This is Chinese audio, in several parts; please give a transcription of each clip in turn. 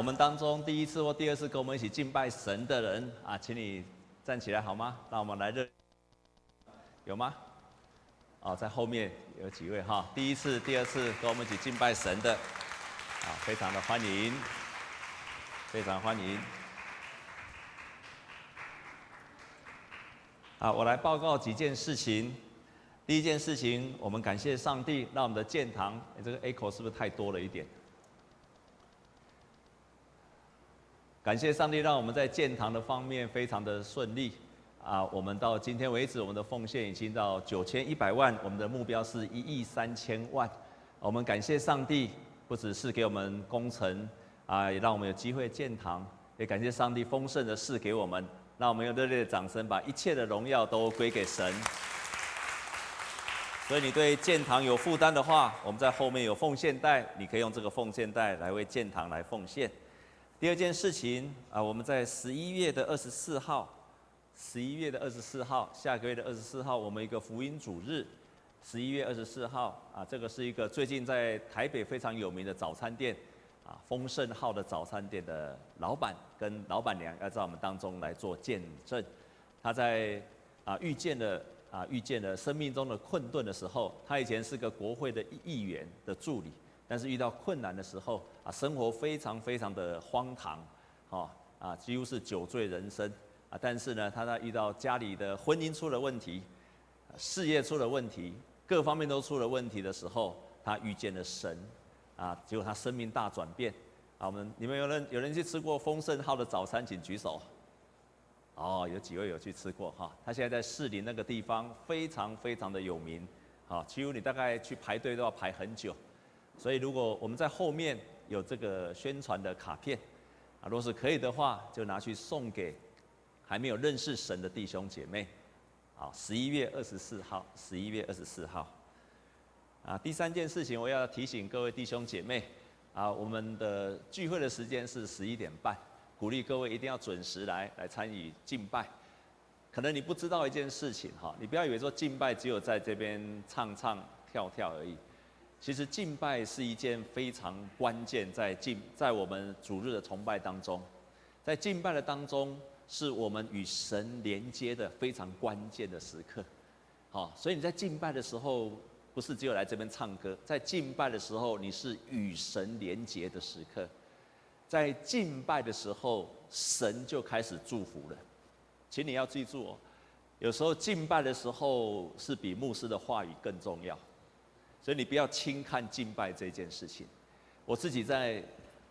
我们当中第一次或第二次跟我们一起敬拜神的人啊，请你站起来好吗？那我们来热，有吗？哦，在后面有几位哈，第一次、第二次跟我们一起敬拜神的，啊，非常的欢迎，非常欢迎。啊，我来报告几件事情。第一件事情，我们感谢上帝，让我们的建堂，这个 echo 是不是太多了一点？感谢上帝，让我们在建堂的方面非常的顺利啊！我们到今天为止，我们的奉献已经到九千一百万，我们的目标是一亿三千万。我们感谢上帝，不只是给我们工程啊，也让我们有机会建堂，也感谢上帝丰盛的赐给我们，让我们用热烈的掌声，把一切的荣耀都归给神。所以你对建堂有负担的话，我们在后面有奉献袋，你可以用这个奉献袋来为建堂来奉献。第二件事情啊，我们在十一月的二十四号，十一月的二十四号，下个月的二十四号，我们一个福音主日，十一月二十四号啊，这个是一个最近在台北非常有名的早餐店啊，丰盛号的早餐店的老板跟老板娘要在我们当中来做见证，他在啊遇见了啊遇见了生命中的困顿的时候，他以前是个国会的议员的助理。但是遇到困难的时候生活非常非常的荒唐，哦啊，几乎是酒醉人生啊。但是呢，他在遇到家里的婚姻出了问题，事业出了问题，各方面都出了问题的时候，他遇见了神，啊，结果他生命大转变。啊，我们你们有人有人去吃过丰盛号的早餐，请举手。哦，有几位有去吃过哈？他现在在士林那个地方非常非常的有名，啊，几乎你大概去排队都要排很久。所以，如果我们在后面有这个宣传的卡片，啊，若是可以的话，就拿去送给还没有认识神的弟兄姐妹。好，十一月二十四号，十一月二十四号。啊，第三件事情，我要提醒各位弟兄姐妹，啊，我们的聚会的时间是十一点半，鼓励各位一定要准时来来参与敬拜。可能你不知道一件事情哈，你不要以为说敬拜只有在这边唱唱跳跳而已。其实敬拜是一件非常关键，在敬在我们主日的崇拜当中，在敬拜的当中，是我们与神连接的非常关键的时刻。好，所以你在敬拜的时候，不是只有来这边唱歌，在敬拜的时候，你是与神连接的时刻。在敬拜的时候，神就开始祝福了。请你要记住哦，有时候敬拜的时候是比牧师的话语更重要。所以你不要轻看敬拜这件事情。我自己在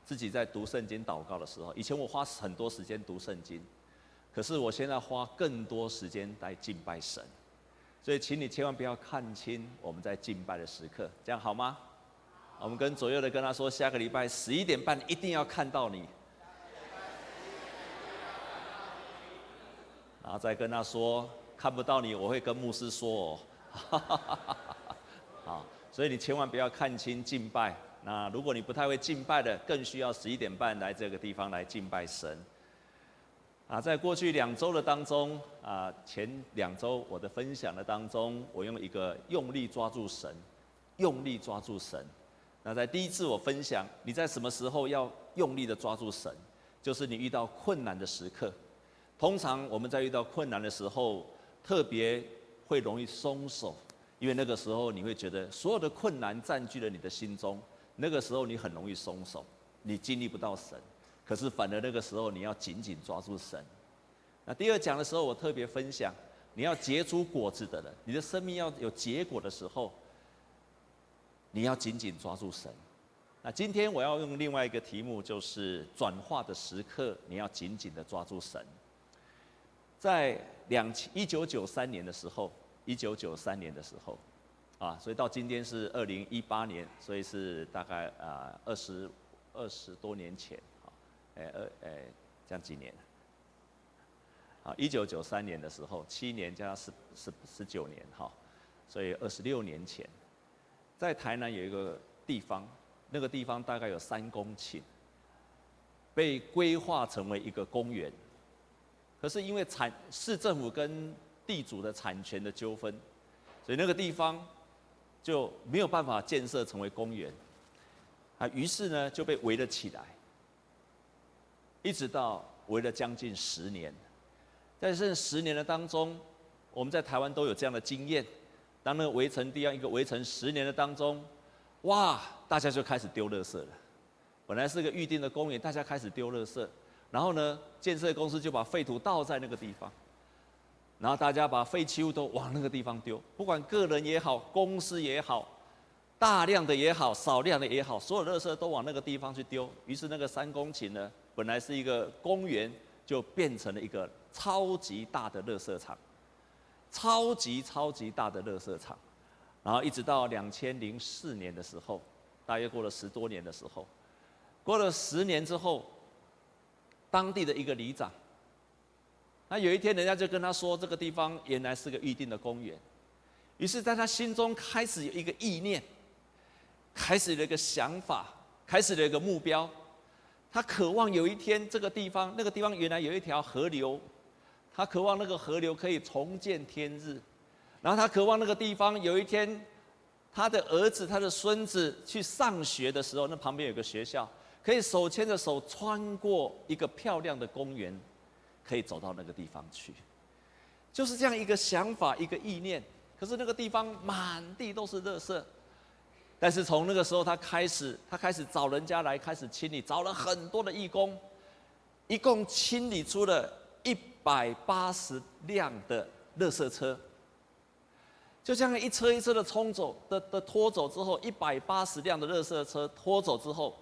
自己在读圣经祷告的时候，以前我花很多时间读圣经，可是我现在花更多时间来敬拜神。所以，请你千万不要看轻我们在敬拜的时刻，这样好吗？我们跟左右的跟他说，下个礼拜十一点半一定要看到你。然后再跟他说，看不到你，我会跟牧师说哦。好。所以你千万不要看轻敬拜。那如果你不太会敬拜的，更需要十一点半来这个地方来敬拜神。啊，在过去两周的当中，啊，前两周我的分享的当中，我用一个用力抓住神，用力抓住神。那在第一次我分享，你在什么时候要用力的抓住神？就是你遇到困难的时刻。通常我们在遇到困难的时候，特别会容易松手。因为那个时候你会觉得所有的困难占据了你的心中，那个时候你很容易松手，你经历不到神。可是反而那个时候你要紧紧抓住神。那第二讲的时候我特别分享，你要结出果子的人，你的生命要有结果的时候，你要紧紧抓住神。那今天我要用另外一个题目，就是转化的时刻，你要紧紧的抓住神。在两千一九九三年的时候。一九九三年的时候，啊，所以到今天是二零一八年，所以是大概啊二十二十多年前，啊，哎二哎这样几年，啊一九九三年的时候，七年加十十十九年哈，所以二十六年前，在台南有一个地方，那个地方大概有三公顷，被规划成为一个公园，可是因为产市政府跟地主的产权的纠纷，所以那个地方就没有办法建设成为公园，啊，于是呢就被围了起来。一直到围了将近十年。在这十年的当中，我们在台湾都有这样的经验。当那个围城地样一个围城十年的当中，哇，大家就开始丢垃圾了。本来是个预定的公园，大家开始丢垃圾。然后呢，建设公司就把废土倒在那个地方，然后大家把废弃物都往那个地方丢，不管个人也好，公司也好，大量的也好，少量的也好，所有垃圾都往那个地方去丢。于是那个三公顷呢，本来是一个公园，就变成了一个超级大的垃圾场，超级超级大的垃圾场。然后一直到两千零四年的时候，大约过了十多年的时候，过了十年之后。当地的一个里长，那有一天人家就跟他说，这个地方原来是个预定的公园，于是在他心中开始有一个意念，开始了一个想法，开始了一个目标，他渴望有一天这个地方，那个地方原来有一条河流，他渴望那个河流可以重见天日，然后他渴望那个地方有一天，他的儿子、他的孙子去上学的时候，那旁边有个学校。可以手牵着手穿过一个漂亮的公园，可以走到那个地方去，就是这样一个想法，一个意念。可是那个地方满地都是垃圾，但是从那个时候他开始，他开始找人家来开始清理，找了很多的义工，一共清理出了一百八十辆的垃圾车。就这样一车一车的冲走的的拖走之后，一百八十辆的垃圾车拖走之后。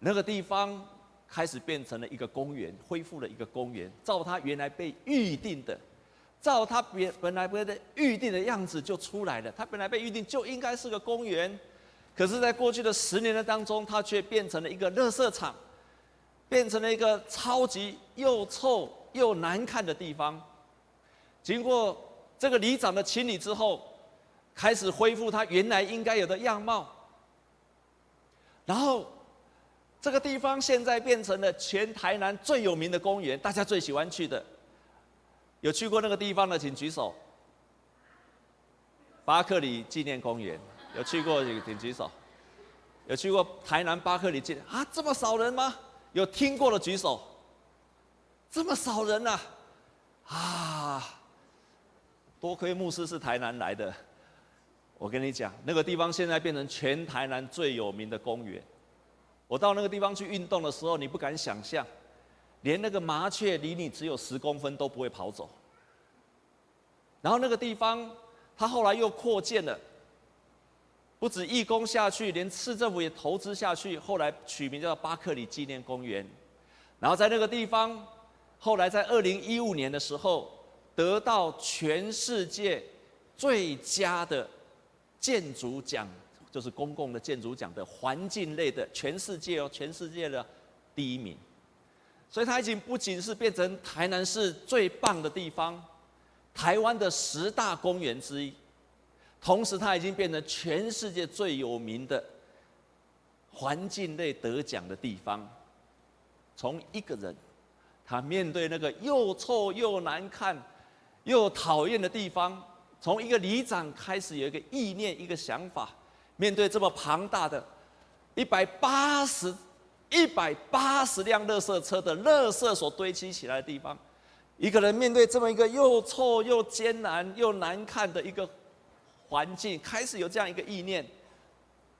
那个地方开始变成了一个公园，恢复了一个公园，照他原来被预定的，照他原本来被预定的样子就出来了。他本来被预定就应该是个公园，可是，在过去的十年的当中，它却变成了一个垃圾场，变成了一个超级又臭又难看的地方。经过这个里长的清理之后，开始恢复它原来应该有的样貌，然后。这个地方现在变成了全台南最有名的公园，大家最喜欢去的。有去过那个地方的，请举手。巴克里纪念公园，有去过请举手。有去过台南巴克里纪念啊？这么少人吗？有听过的举手。这么少人呐？啊！多亏牧师是台南来的。我跟你讲，那个地方现在变成全台南最有名的公园。我到那个地方去运动的时候，你不敢想象，连那个麻雀离你只有十公分都不会跑走。然后那个地方，它后来又扩建了，不止义工下去，连市政府也投资下去，后来取名叫巴克里纪念公园。然后在那个地方，后来在二零一五年的时候，得到全世界最佳的建筑奖。就是公共的建筑奖的环境类的，全世界哦，全世界的第一名，所以它已经不仅是变成台南市最棒的地方，台湾的十大公园之一，同时它已经变成全世界最有名的环境类得奖的地方。从一个人，他面对那个又臭又难看又讨厌的地方，从一个里长开始有一个意念，一个想法。面对这么庞大的一百八十、一百八十辆垃圾车的垃圾所堆积起来的地方，一个人面对这么一个又臭又艰难又难看的一个环境，开始有这样一个意念，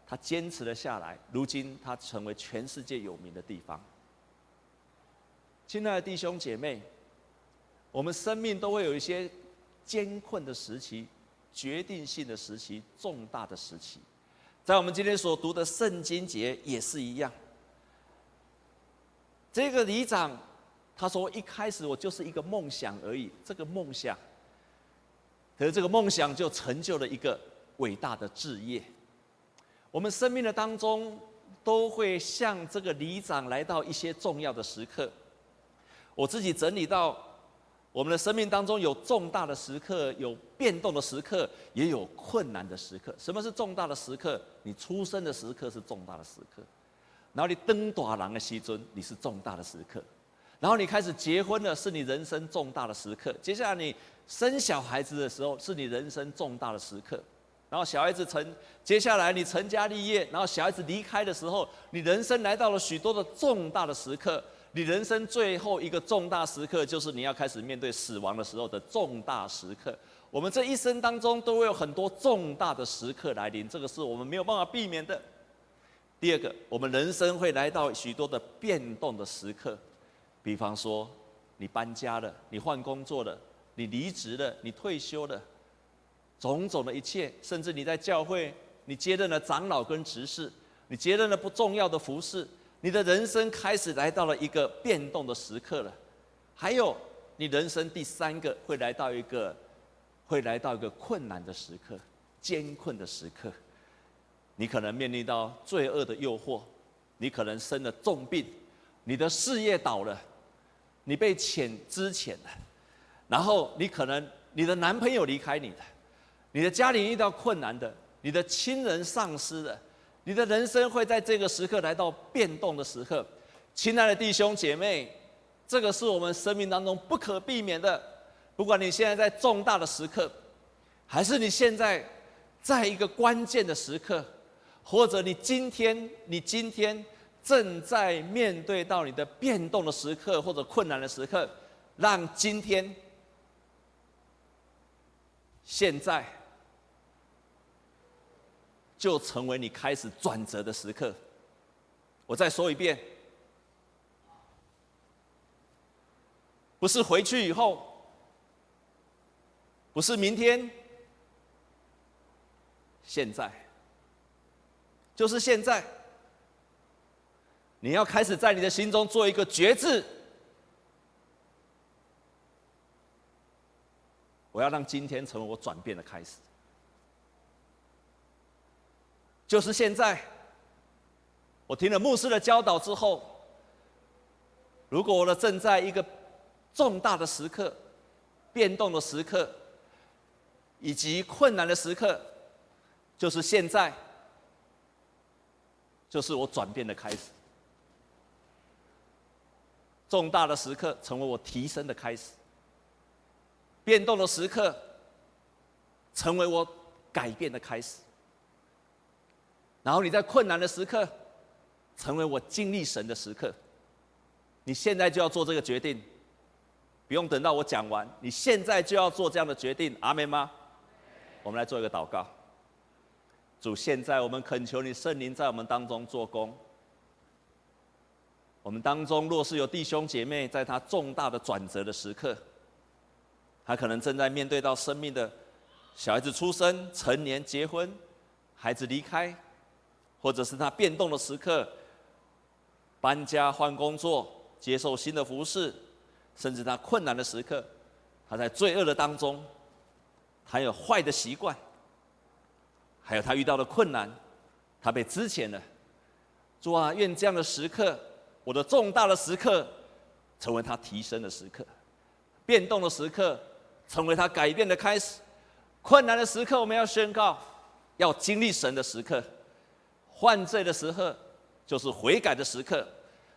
他坚持了下来。如今，他成为全世界有名的地方。亲爱的弟兄姐妹，我们生命都会有一些艰困的时期、决定性的时期、重大的时期。在我们今天所读的圣经节也是一样。这个里长他说：“一开始我就是一个梦想而已，这个梦想，可是这个梦想就成就了一个伟大的志业。”我们生命的当中都会像这个里长来到一些重要的时刻。我自己整理到。我们的生命当中有重大的时刻，有变动的时刻，也有困难的时刻。什么是重大的时刻？你出生的时刻是重大的时刻，然后你登大郎的西尊，你是重大的时刻，然后你开始结婚了，是你人生重大的时刻。接下来你生小孩子的时候，是你人生重大的时刻。然后小孩子成，接下来你成家立业，然后小孩子离开的时候，你人生来到了许多的重大的时刻。你人生最后一个重大时刻，就是你要开始面对死亡的时候的重大时刻。我们这一生当中都会有很多重大的时刻来临，这个是我们没有办法避免的。第二个，我们人生会来到许多的变动的时刻，比方说你搬家了，你换工作了，你离职了，你退休了，种种的一切，甚至你在教会，你接任了长老跟执事，你接任了不重要的服事。你的人生开始来到了一个变动的时刻了，还有你人生第三个会来到一个，会来到一个困难的时刻，艰困的时刻。你可能面临到罪恶的诱惑，你可能生了重病，你的事业倒了，你被遣资遣了，然后你可能你的男朋友离开你了，你的家里遇到困难的，你的亲人丧失了。你的人生会在这个时刻来到变动的时刻，亲爱的弟兄姐妹，这个是我们生命当中不可避免的。不管你现在在重大的时刻，还是你现在在一个关键的时刻，或者你今天你今天正在面对到你的变动的时刻或者困难的时刻，让今天现在。就成为你开始转折的时刻。我再说一遍，不是回去以后，不是明天，现在，就是现在。你要开始在你的心中做一个决志，我要让今天成为我转变的开始。就是现在，我听了牧师的教导之后，如果我的正在一个重大的时刻、变动的时刻，以及困难的时刻，就是现在，就是我转变的开始。重大的时刻成为我提升的开始，变动的时刻成为我改变的开始。然后你在困难的时刻，成为我经历神的时刻。你现在就要做这个决定，不用等到我讲完，你现在就要做这样的决定。阿门吗？我们来做一个祷告。主，现在我们恳求你圣灵在我们当中做工。我们当中若是有弟兄姐妹在他重大的转折的时刻，他可能正在面对到生命的小孩子出生、成年、结婚、孩子离开。或者是他变动的时刻，搬家换工作，接受新的服饰，甚至他困难的时刻，他在罪恶的当中，还有坏的习惯，还有他遇到的困难，他被资遣了。主啊，愿这样的时刻，我的重大的时刻，成为他提升的时刻；变动的时刻，成为他改变的开始；困难的时刻，我们要宣告，要经历神的时刻。犯罪的时刻，就是悔改的时刻。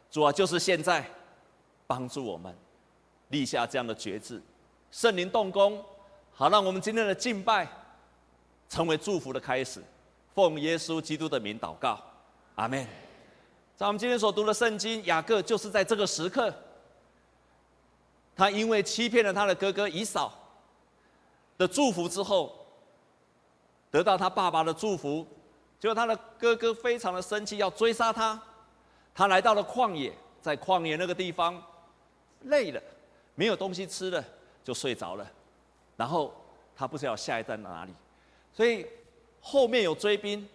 主啊，就是现在，帮助我们立下这样的决志，圣灵动工，好让我们今天的敬拜成为祝福的开始。奉耶稣基督的名祷告，阿门。在我们今天所读的圣经，雅各就是在这个时刻，他因为欺骗了他的哥哥以扫的祝福之后，得到他爸爸的祝福。结果他的哥哥非常的生气，要追杀他。他来到了旷野，在旷野那个地方，累了，没有东西吃了，就睡着了。然后他不知道下一站哪里，所以后面有追兵，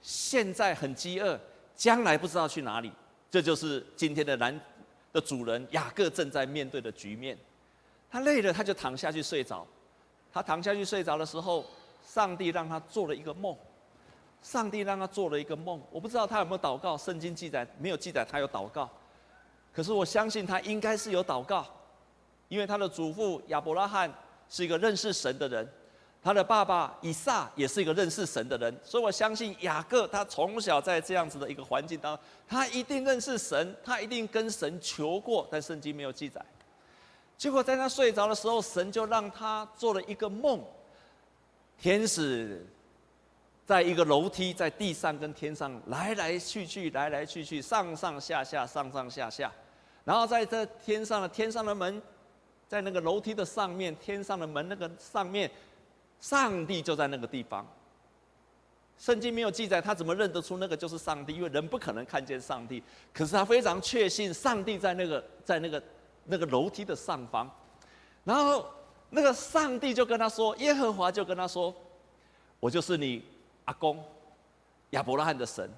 现在很饥饿，将来不知道去哪里。这就是今天的男的主人雅各正在面对的局面。他累了，他就躺下去睡着。他躺下去睡着的时候，上帝让他做了一个梦。上帝让他做了一个梦，我不知道他有没有祷告。圣经记载没有记载他有祷告，可是我相信他应该是有祷告，因为他的祖父亚伯拉罕是一个认识神的人，他的爸爸以撒也是一个认识神的人，所以我相信雅各他从小在这样子的一个环境当中，他一定认识神，他一定跟神求过，但圣经没有记载。结果在他睡着的时候，神就让他做了一个梦，天使。在一个楼梯，在地上跟天上来来去去，来来去去，上上下下，上上下下。然后在这天上的天上的门，在那个楼梯的上面，天上的门那个上面，上帝就在那个地方。圣经没有记载他怎么认得出那个就是上帝，因为人不可能看见上帝。可是他非常确信上帝在那个在那个那个楼梯的上方。然后那个上帝就跟他说，耶和华就跟他说：“我就是你。”阿公亚伯拉罕的神，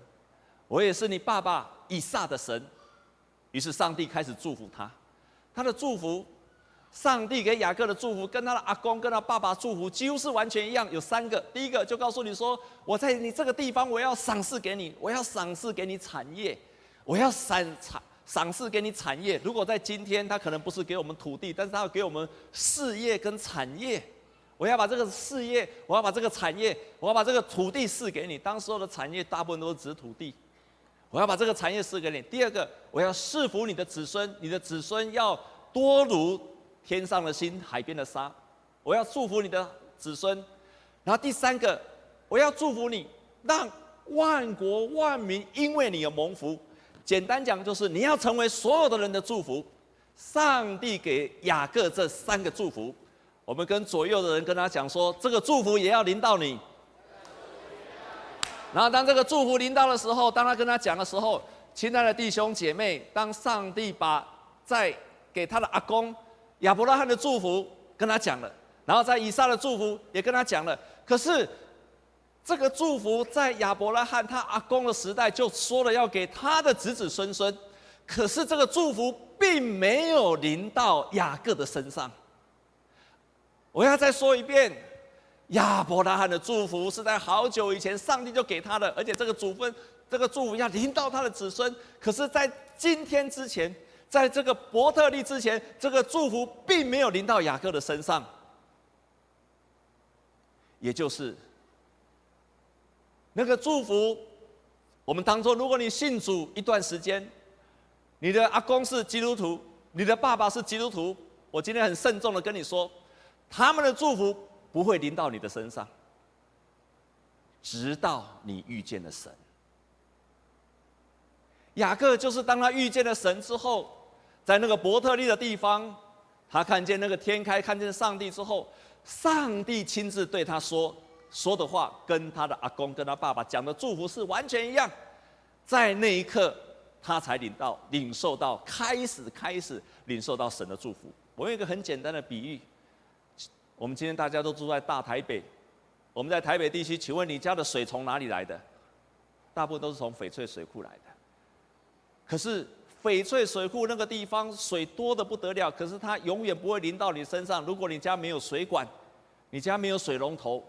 我也是你爸爸以撒的神。于是上帝开始祝福他，他的祝福，上帝给雅各的祝福，跟他的阿公跟他爸爸祝福几乎是完全一样。有三个，第一个就告诉你说，我在你这个地方，我要赏赐给你，我要赏赐给你产业，我要赏赏赏赐给你产业。如果在今天，他可能不是给我们土地，但是他要给我们事业跟产业。我要把这个事业，我要把这个产业，我要把这个土地赐给你。当时候的产业大部分都是指土地。我要把这个产业赐给你。第二个，我要赐福你的子孙，你的子孙要多如天上的星、海边的沙。我要祝福你的子孙。然后第三个，我要祝福你，让万国万民因为你有蒙福。简单讲，就是你要成为所有的人的祝福。上帝给雅各这三个祝福。我们跟左右的人跟他讲说，这个祝福也要临到你。然后当这个祝福临到的时候，当他跟他讲的时候，亲爱的弟兄姐妹，当上帝把在给他的阿公亚伯拉罕的祝福跟他讲了，然后在以撒的祝福也跟他讲了，可是这个祝福在亚伯拉罕他阿公的时代就说了要给他的子子孙孙，可是这个祝福并没有临到雅各的身上。我要再说一遍，亚伯拉罕的祝福是在好久以前上帝就给他的，而且这个祖分，这个祝福要临到他的子孙。可是，在今天之前，在这个伯特利之前，这个祝福并没有临到雅各的身上。也就是那个祝福，我们当中，如果你信主一段时间，你的阿公是基督徒，你的爸爸是基督徒，我今天很慎重的跟你说。他们的祝福不会临到你的身上，直到你遇见了神。雅各就是当他遇见了神之后，在那个伯特利的地方，他看见那个天开，看见上帝之后，上帝亲自对他说说的话，跟他的阿公、跟他爸爸讲的祝福是完全一样。在那一刻，他才领到、领受到、开始、开始领受到神的祝福。我用一个很简单的比喻。我们今天大家都住在大台北，我们在台北地区，请问你家的水从哪里来的？大部分都是从翡翠水库来的。可是翡翠水库那个地方水多得不得了，可是它永远不会淋到你身上。如果你家没有水管，你家没有水龙头，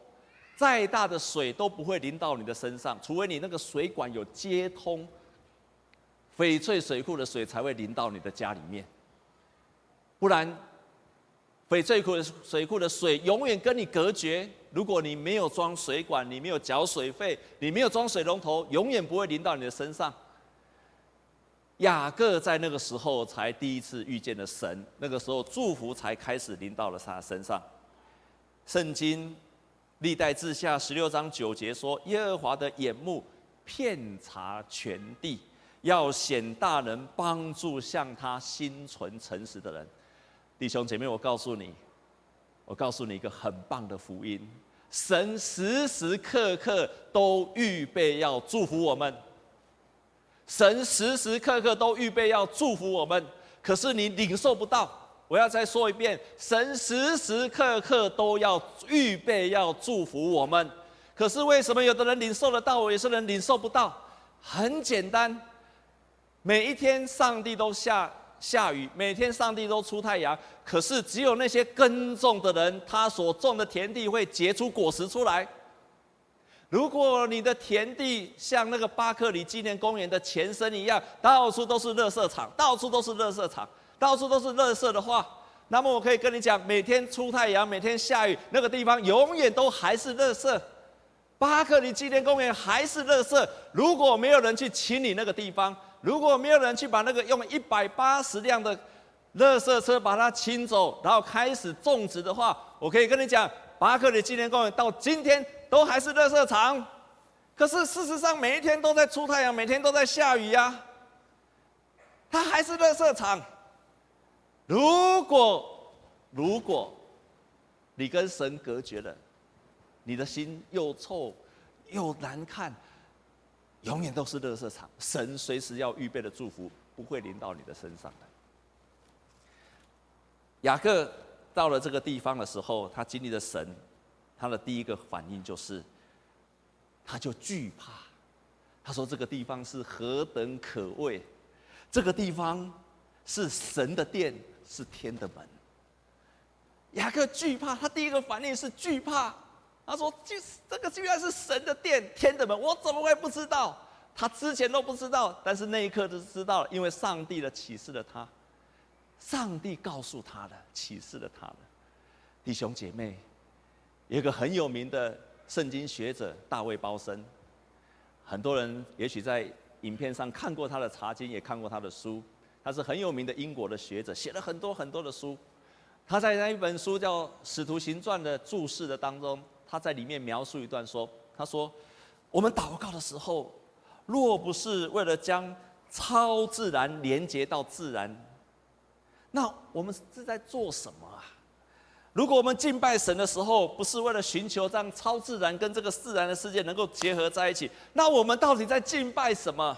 再大的水都不会淋到你的身上，除非你那个水管有接通，翡翠水库的水才会淋到你的家里面，不然。翡翠库的水库的水永远跟你隔绝。如果你没有装水管，你没有缴水费，你没有装水龙头，永远不会淋到你的身上。雅各在那个时候才第一次遇见了神，那个时候祝福才开始淋到了他身上。圣经历代志下十六章九节说：“耶和华的眼目遍察全地，要显大能，帮助向他心存诚实的人。”弟兄姐妹，我告诉你，我告诉你一个很棒的福音：神时时刻刻都预备要祝福我们。神时时刻刻都预备要祝福我们，可是你领受不到。我要再说一遍：神时时刻刻都要预备要祝福我们，可是为什么有的人领受得到，有些人领受不到？很简单，每一天上帝都下。下雨，每天上帝都出太阳，可是只有那些耕种的人，他所种的田地会结出果实出来。如果你的田地像那个巴克里纪念公园的前身一样，到处都是垃圾场，到处都是垃圾场，到处都是垃圾的话，那么我可以跟你讲，每天出太阳，每天下雨，那个地方永远都还是垃圾。巴克里纪念公园还是垃圾，如果没有人去清理那个地方。如果没有人去把那个用一百八十辆的垃圾车把它清走，然后开始种植的话，我可以跟你讲，巴克里纪念公园到今天都还是垃圾场。可是事实上，每一天都在出太阳，每天都在下雨呀、它还是垃圾场。如果如果你跟神隔绝了，你的心又臭又难看，永远都是垃圾场。神随时要预备的祝福不会临到你的身上的。雅各到了这个地方的时候，他经历了神，他的第一个反应就是，他就惧怕。他说：“这个地方是何等可畏。”这个地方是神的殿，是天的门。雅各惧怕，他第一个反应是惧怕。他说：“就是这个居然是神的殿，天的门，我怎么会不知道？他之前都不知道，但是那一刻就知道了，因为上帝的启示了他，上帝告诉他的，启示了他的。弟兄姐妹，有一个很有名的圣经学者大卫鲍森，很多人也许在。”影片上看过他的查经，也看过他的书。他是很有名的英国的学者，写了很多很多的书。他在那一本书叫《使徒行传》的注释的当中，他在里面描述一段说：“他说，我们祷告的时候，若不是为了将超自然连接到自然，那我们是在做什么啊？”如果我们敬拜神的时候，不是为了寻求让超自然跟这个自然的世界能够结合在一起，那我们到底在敬拜什么？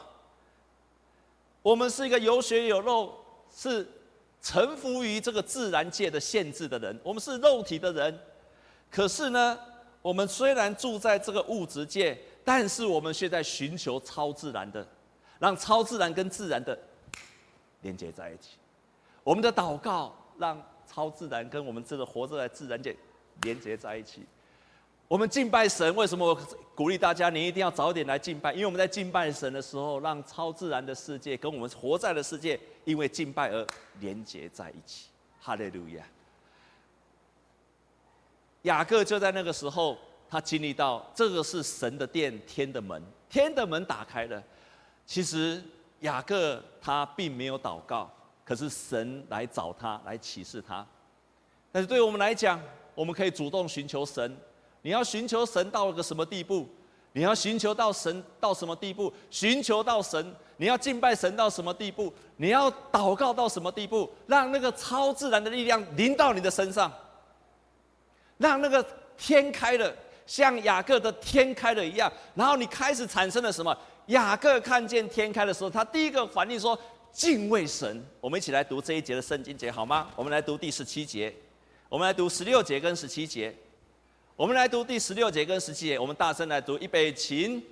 我们是一个有血有肉，是臣服于这个自然界的限制的人，我们是肉体的人。可是呢，我们虽然住在这个物质界，但是我们却在寻求超自然的，让超自然跟自然的连接在一起。我们的祷告让。超自然跟我们这个活着在自然界连接在一起。我们敬拜神，为什么我鼓励大家？你一定要早点来敬拜，因为我们在敬拜神的时候，让超自然的世界跟我们活在的世界，因为敬拜而连接在一起。哈利路亚！雅各就在那个时候，他经历到这个是神的殿，天的门，天的门打开了。其实雅各他并没有祷告。可是神来找他，来启示他。但是对我们来讲，我们可以主动寻求神。你要寻求神到了个什么地步？你要寻求到神到什么地步？寻求到神，你要敬拜神到什么地步？你要祷告到什么地步？让那个超自然的力量临到你的身上，让那个天开了，像雅各的天开了一样。然后你开始产生了什么？雅各看见天开的时候，他第一个反应说。敬畏神，我们一起来读这一节的圣经节好吗？我们来读第十七节，我们来读十六节跟十七节，我们来读第十六节跟十七节，我们大声来读，预备起。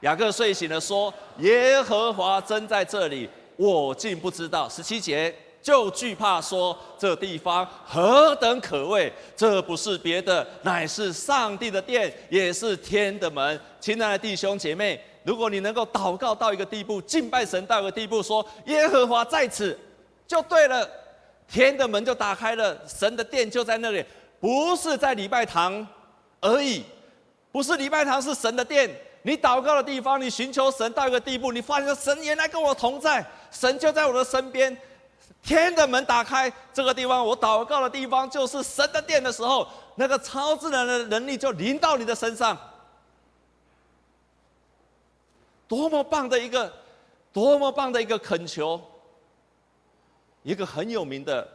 雅各睡醒了，说：“耶和华真在这里，我竟不知道。”十七节就惧怕，说：“这地方何等可畏！这不是别的，乃是上帝的殿，也是天的门。”亲爱的弟兄姐妹。如果你能够祷告到一个地步，敬拜神到一个地步，说耶和华在此，就对了，天的门就打开了，神的殿就在那里，不是在礼拜堂而已，不是礼拜堂是神的殿，你祷告的地方，你寻求神到一个地步，你发现神原来跟我同在，神就在我的身边，天的门打开，这个地方我祷告的地方就是神的殿的时候，那个超自然的能力就临到你的身上。多么棒的一个，多么棒的一个恳求！一个很有名的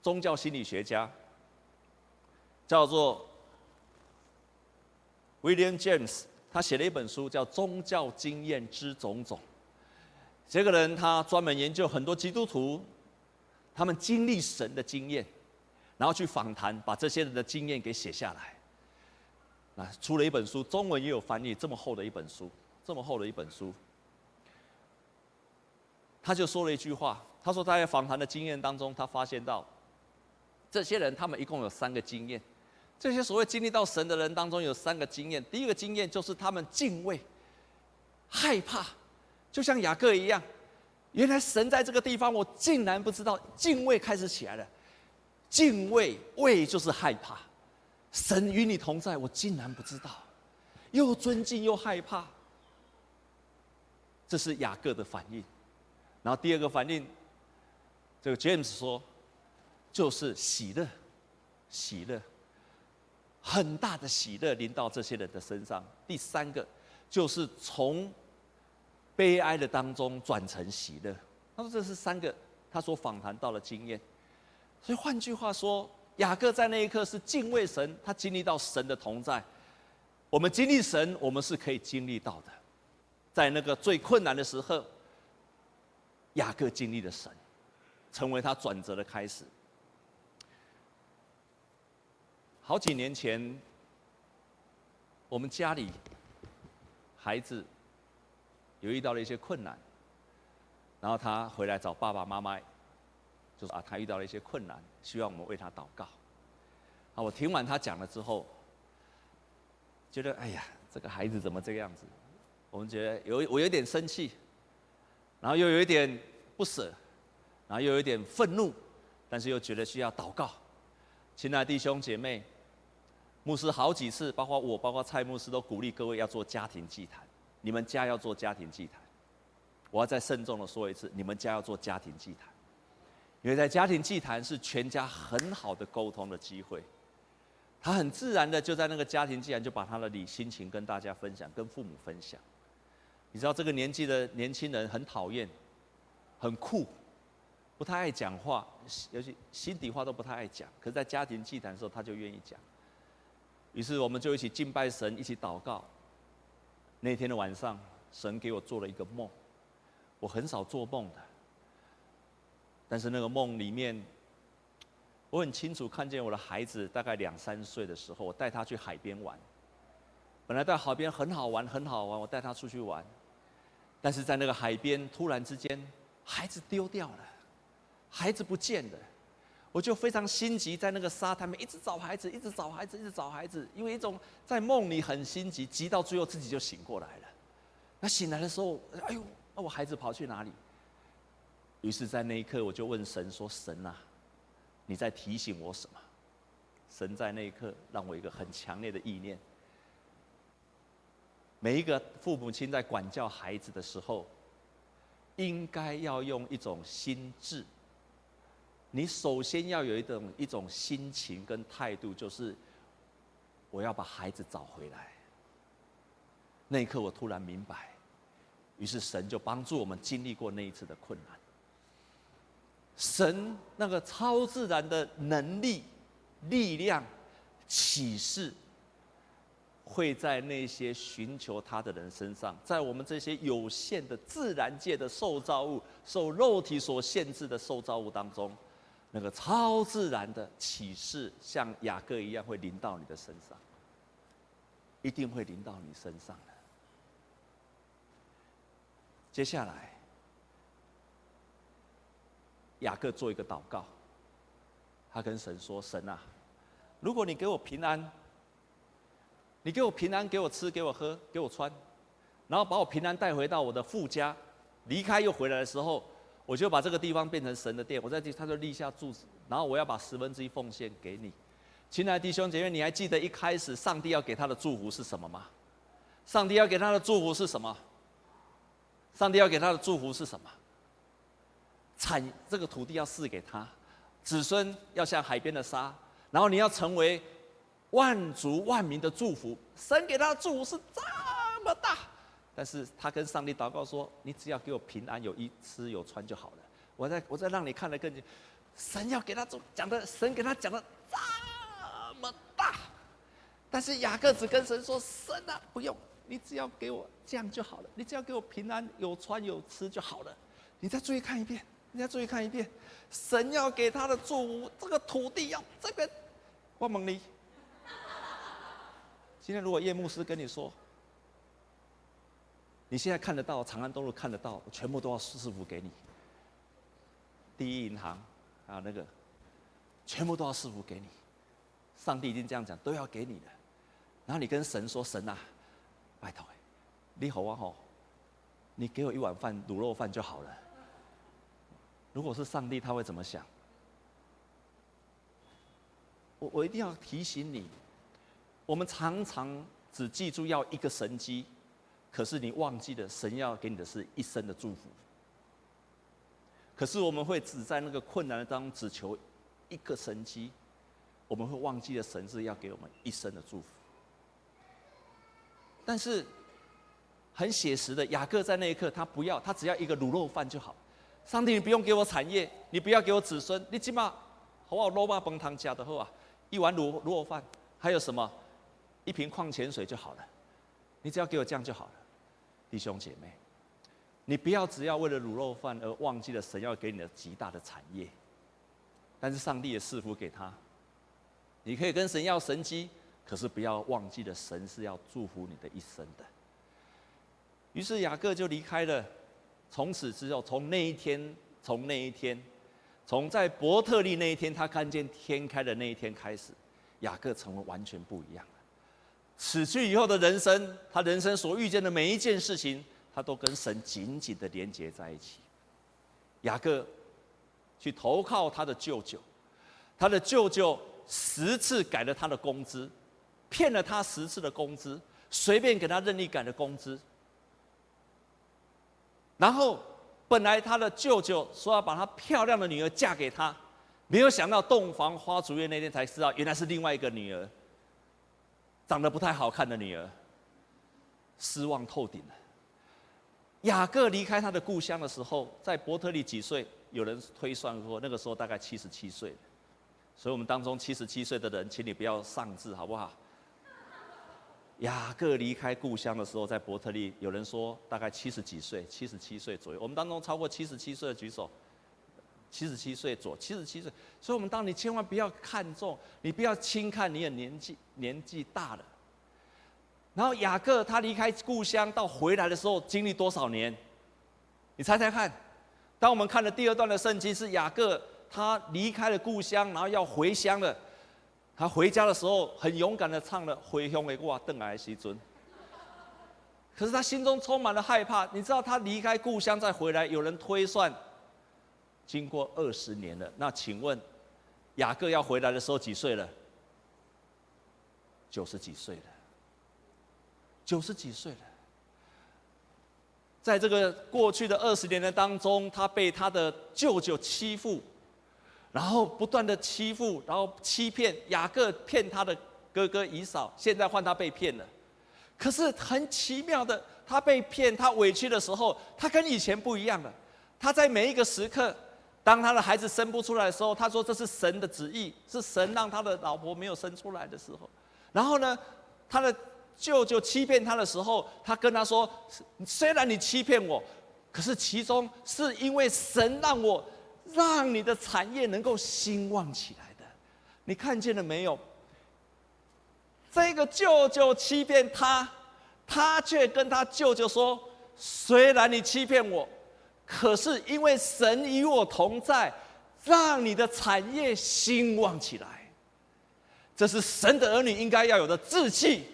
宗教心理学家，叫做 William James，他写了一本书叫《宗教经验之种种》。这个人他专门研究很多基督徒，他们经历神的经验，然后去访谈，把这些人的经验给写下来。啊，出了一本书，中文也有翻译，这么厚的一本书，这么厚的一本书。他就说了一句话，他说他在访谈的经验当中，他发现到，这些人他们一共有三个经验，这些所谓经历到神的人当中有三个经验，第一个经验就是他们敬畏、害怕，就像雅各一样，原来神在这个地方，我竟然不知道，敬畏开始起来了，敬畏畏就是害怕。神与你同在，我竟然不知道，又尊敬又害怕，这是雅各的反应。然后第二个反应，这个 James 说，就是喜乐，喜乐。很大的喜乐临到这些人的身上。第三个就是从悲哀的当中转成喜乐。他说这是三个他所访谈到的经验。所以换句话说，雅各在那一刻是敬畏神，他经历到神的同在。我们经历神，我们是可以经历到的。在那个最困难的时候，雅各经历了神，成为他转折的开始。好几年前，我们家里孩子有遇到了一些困难，然后他回来找爸爸妈妈，就说啊，他遇到了一些困难，希望我们为他祷告。啊，我听完他讲了之后，觉得哎呀，这个孩子怎么这个样子？我们觉得有我有点生气，然后又有一点不舍，然后又有一点愤怒，但是又觉得需要祷告。亲爱的弟兄姐妹，牧师好几次，包括我，包括蔡牧师，都鼓励各位要做家庭祭坛。你们家要做家庭祭坛，我要再慎重的说一次，你们家要做家庭祭坛，因为在家庭祭坛是全家很好的沟通的机会。他很自然的就在那个家庭祭坛就把他的理心情跟大家分享，跟父母分享。你知道这个年纪的年轻人很讨厌，很酷。不太爱讲话，尤其心底话都不太爱讲。可是，在家庭祭坛的时候，他就愿意讲。于是，我们就一起敬拜神，一起祷告。那天的晚上，神给我做了一个梦。我很少做梦的，但是那个梦里面，我很清楚看见我的孩子大概两三岁的时候，我带他去海边玩。本来在海边很好玩，很好玩，我带他出去玩。但是在那个海边，突然之间，孩子丢掉了。孩子不见了，我就非常心急，在那个沙滩边一直找孩子，一直找孩子，一直找孩子，因为一种在梦里很心急，急到最后自己就醒过来了。那醒来的时候，哎呦，那我孩子跑去哪里？于是，在那一刻，我就问神说：“神啊，你在提醒我什么？”神在那一刻让我一个很强烈的意念：每一个父母亲在管教孩子的时候，应该要用一种心智。你首先要有一种一种心情跟态度，就是我要把孩子找回来。那一刻，我突然明白，于是神就帮助我们经历过那一次的困难。神那个超自然的能力、力量、启示，会在那些寻求他的人身上，在我们这些有限的自然界的受造物、受肉体所限制的受造物当中。那个超自然的启示，像雅各一样，会临到你的身上，一定会临到你身上的。接下来，雅各做一个祷告，他跟神说：“神啊，如果你给我平安，你给我平安，给我吃，给我喝，给我穿，然后把我平安带回到我的父家，离开又回来的时候。”我就把这个地方变成神的殿，我在这他就立下柱子，然后我要把十分之一奉献给你，亲爱的弟兄姐妹，你还记得一开始上帝要给他的祝福是什么吗？上帝要给他的祝福是什么？上帝要给他的祝福是什么？产这个土地要赐给他，子孙要像海边的沙，然后你要成为万族万民的祝福。神给他的祝福是这么大。但是他跟上帝祷告说：“你只要给我平安，有衣吃有穿就好了。我再我再让你看得更清。神要给他做讲的，神给他讲的这么大。但是雅各只跟神说：神啊，不用，你只要给我这样就好了。你只要给我平安，有穿有吃就好了。你再注意看一遍，你再注意看一遍。神要给他的祝福，这个土地要这个，我蒙你。今天如果叶牧师跟你说。”你现在看得到长安东路看得到，全部都要师傅给你。第一银行啊，那个全部都要师傅给你。上帝已经这样讲，都要给你的。然后你跟神说：“神啊，拜托，你好啊吼，你给我一碗饭卤肉饭就好了。”如果是上帝，他会怎么想？我我一定要提醒你，我们常常只记住要一个神机。可是你忘记了，神要给你的是一生的祝福。可是我们会只在那个困难当中只求一个神机，我们会忘记了神是要给我们一生的祝福。但是很写实的，雅各在那一刻，他不要，他只要一个卤肉饭就好。上帝，你不用给我产业，你不要给我子孙，你起码好不好？罗巴崩汤加的后啊，一碗卤卤肉饭，还有什么？一瓶矿泉水就好了。你只要给我这样就好了，弟兄姐妹，你不要只要为了卤肉饭而忘记了神要给你的极大的产业。但是上帝也赐福给他，你可以跟神要神机，可是不要忘记了神是要祝福你的一生的。于是雅各就离开了。从此之后，从那一天，从那一天，从在伯特利那一天，他看见天开的那一天开始，雅各成为完全不一样死。去以后的人生，他人生所遇见的每一件事情，他都跟神紧紧的连接在一起。雅各去投靠他的舅舅，他的舅舅十次改了他的工资，骗了他十次的工资，随便给他任意改的工资。然后，本来他的舅舅说要把他漂亮的女儿嫁给他，没有想到洞房花烛夜那天才知道，原来是另外一个女儿，长得不太好看的女儿，失望透顶了。雅各离开他的故乡的时候，在伯特利几岁？有人推算说，那个时候大概七十七岁。所以我们当中七十七岁的人，请你不要丧志，好不好？雅各离开故乡的时候，在伯特利，有人说大概七十几岁，七十七岁左右。我们当中超过七十七岁的举手，七十七岁左，七十七岁。所以，我们当你千万不要看重，你不要轻看你的年纪，年纪大了。然后雅各他离开故乡到回来的时候，经历多少年？你猜猜看。当我们看了第二段的圣经，是雅各他离开了故乡，然后要回乡了。他回家的时候很勇敢的唱了《回乡的哇邓来西尊》，可是他心中充满了害怕。你知道他离开故乡再回来，有人推算，经过二十年了。那请问，雅各要回来的时候几岁了？九十几岁了。九十几岁了。在这个过去的二十年的当中，他被他的舅舅欺负。然后不断的欺负，然后欺骗雅各，骗他的哥哥以嫂。现在换他被骗了，可是很奇妙的，他被骗，他委屈的时候，他跟以前不一样了。他在每一个时刻，当他的孩子生不出来的时候，他说这是神的旨意，是神让他的老婆没有生出来的时候。然后呢，他的舅舅欺骗他的时候，他跟他说：虽然你欺骗我，可是其中是因为神让我。让你的产业能够兴旺起来的，你看见了没有？这个舅舅欺骗他，他却跟他舅舅说：“虽然你欺骗我，可是因为神与我同在，让你的产业兴旺起来。”这是神的儿女应该要有的志气，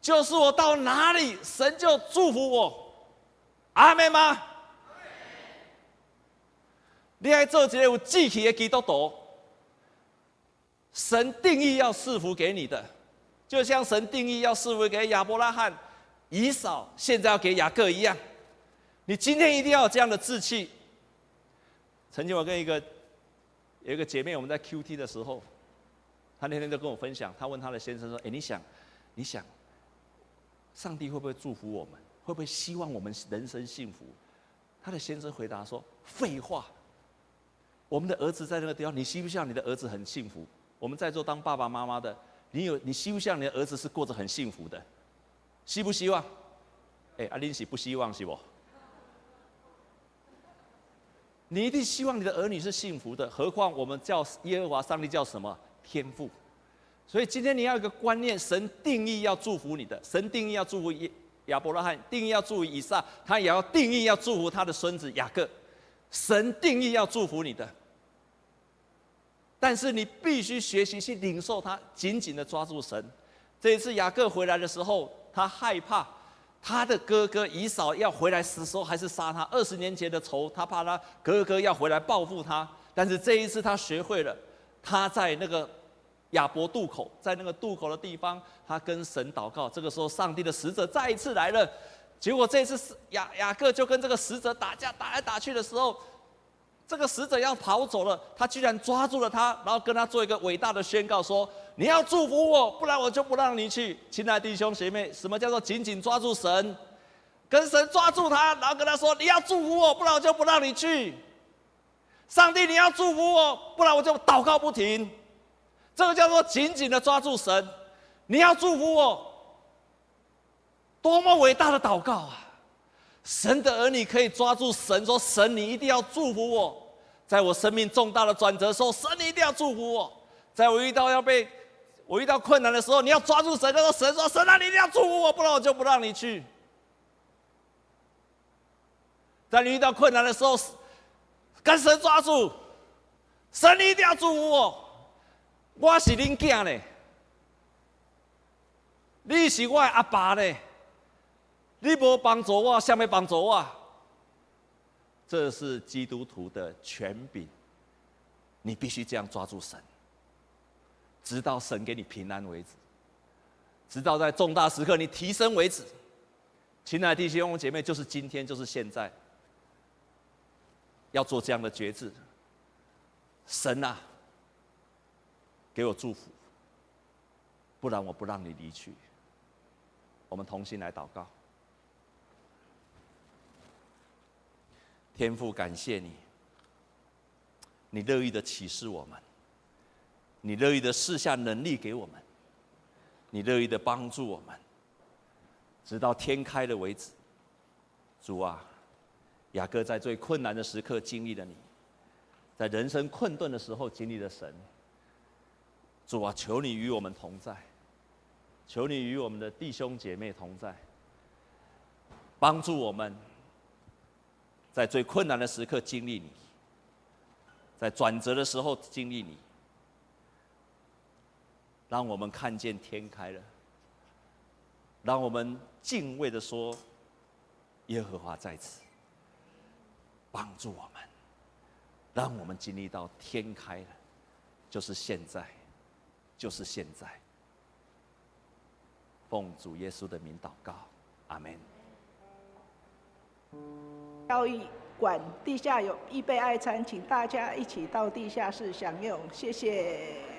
就是我到哪里，神就祝福我。阿们吗？你还做这个有志气的基督徒，神定义要赐福给你的，就像神定义要赐福给亚伯拉罕、以扫，现在要给雅各一样。你今天一定要有这样的志气。曾经我跟一个有一个姐妹，我们在 QT 的时候，她那天就跟我分享，她问她的先生说：“哎，你想，你想，上帝会不会祝福我们？会不会希望我们人生幸福？”她的先生回答说：“废话。”我们的儿子在那个地方，你希不希望你的儿子很幸福？我们在座当爸爸妈妈的，你有你希不希望你的儿子是过着很幸福的？希不希望？哎，阿林喜不希望是不？你一定希望你的儿女是幸福的，何况我们叫耶和华上帝叫什么天父？所以今天你要有一个观念，神定义要祝福你的，神定义要祝福亚亚伯拉罕，定义要祝福以撒，他也要定义要祝福他的孙子雅各。神定义要祝福你的。但是你必须学习去领受他，紧紧的抓住神。这一次雅各回来的时候，他害怕他的哥哥以扫要回来时时候还是杀他。二十年前的仇，他怕他哥哥要回来报复他。但是这一次他学会了，他在那个亚伯渡口，在那个渡口的地方，他跟神祷告。这个时候，上帝的使者再一次来了。结果这次是雅雅各就跟这个使者打架，打来打去的时候，这个使者要跑走了，他居然抓住了他，然后跟他做一个伟大的宣告说：“你要祝福我，不然我就不让你去。”亲爱的弟兄姐妹，什么叫做紧紧抓住神？跟神抓住他，然后跟他说：“你要祝福我，不然我就不让你去。”上帝，你要祝福我，不然我就祷告不停。这个叫做紧紧的抓住神。你要祝福我，多么伟大的祷告啊！神的儿女可以抓住神，说：“神，你一定要祝福我，在我生命重大的转折时候，神你一定要祝福我。在我遇到要被我遇到困难的时候，你要抓住神，说神说神啊，你一定要祝福我，不然我就不让你去。在你遇到困难的时候，跟神抓住，神你一定要祝福我，我是恁囝呢，你是我的阿爸呢。”你不帮助我，下面帮助我，这是基督徒的权柄。你必须这样抓住神，直到神给你平安为止，直到在重大时刻你提升为止。亲爱的弟兄姐妹，就是今天，就是现在，要做这样的决志。神啊，给我祝福，不然我不让你离去。我们同心来祷告。天父，感谢你，你乐意的启示我们，你乐意的赐下能力给我们，你乐意的帮助我们，直到天开了为止。主啊，雅各在最困难的时刻经历了你，在人生困顿的时候经历了神。主啊，求你与我们同在，求你与我们的弟兄姐妹同在，帮助我们。在最困难的时刻经历你，在转折的时候经历你，让我们看见天开了，让我们敬畏的说：“耶和华在此，帮助我们，让我们经历到天开了，就是现在，就是现在。”奉主耶稣的名祷告，阿门。交易馆地下有预备爱餐，请大家一起到地下室享用，谢谢。